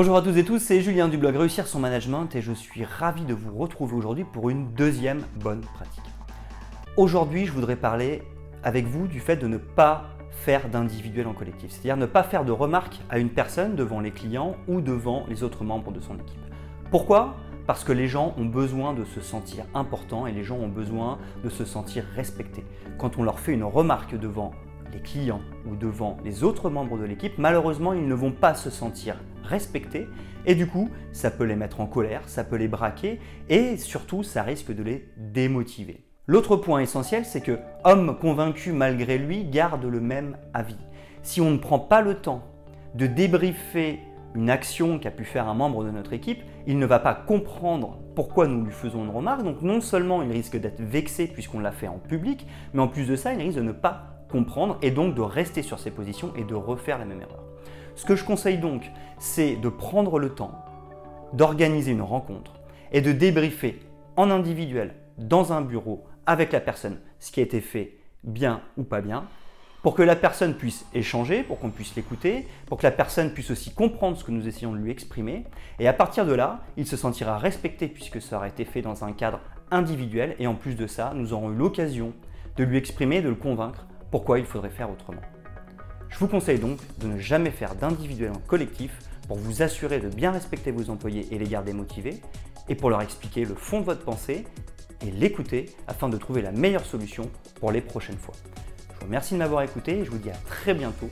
Bonjour à tous et tous, c'est Julien du blog Réussir son management et je suis ravi de vous retrouver aujourd'hui pour une deuxième bonne pratique. Aujourd'hui, je voudrais parler avec vous du fait de ne pas faire d'individuel en collectif, c'est-à-dire ne pas faire de remarques à une personne devant les clients ou devant les autres membres de son équipe. Pourquoi? Parce que les gens ont besoin de se sentir importants et les gens ont besoin de se sentir respectés. Quand on leur fait une remarque devant les clients ou devant les autres membres de l'équipe, malheureusement, ils ne vont pas se sentir respectés et du coup, ça peut les mettre en colère, ça peut les braquer et surtout, ça risque de les démotiver. L'autre point essentiel, c'est que homme convaincu malgré lui garde le même avis. Si on ne prend pas le temps de débriefer une action qu'a pu faire un membre de notre équipe, il ne va pas comprendre pourquoi nous lui faisons une remarque. Donc non seulement il risque d'être vexé puisqu'on l'a fait en public, mais en plus de ça, il risque de ne pas comprendre et donc de rester sur ses positions et de refaire la même erreur. Ce que je conseille donc, c'est de prendre le temps d'organiser une rencontre et de débriefer en individuel dans un bureau avec la personne ce qui a été fait bien ou pas bien, pour que la personne puisse échanger, pour qu'on puisse l'écouter, pour que la personne puisse aussi comprendre ce que nous essayons de lui exprimer. Et à partir de là, il se sentira respecté puisque ça aura été fait dans un cadre individuel. Et en plus de ça, nous aurons eu l'occasion de lui exprimer, de le convaincre pourquoi il faudrait faire autrement. Je vous conseille donc de ne jamais faire d'individuel en collectif pour vous assurer de bien respecter vos employés et les garder motivés, et pour leur expliquer le fond de votre pensée et l'écouter afin de trouver la meilleure solution pour les prochaines fois. Je vous remercie de m'avoir écouté et je vous dis à très bientôt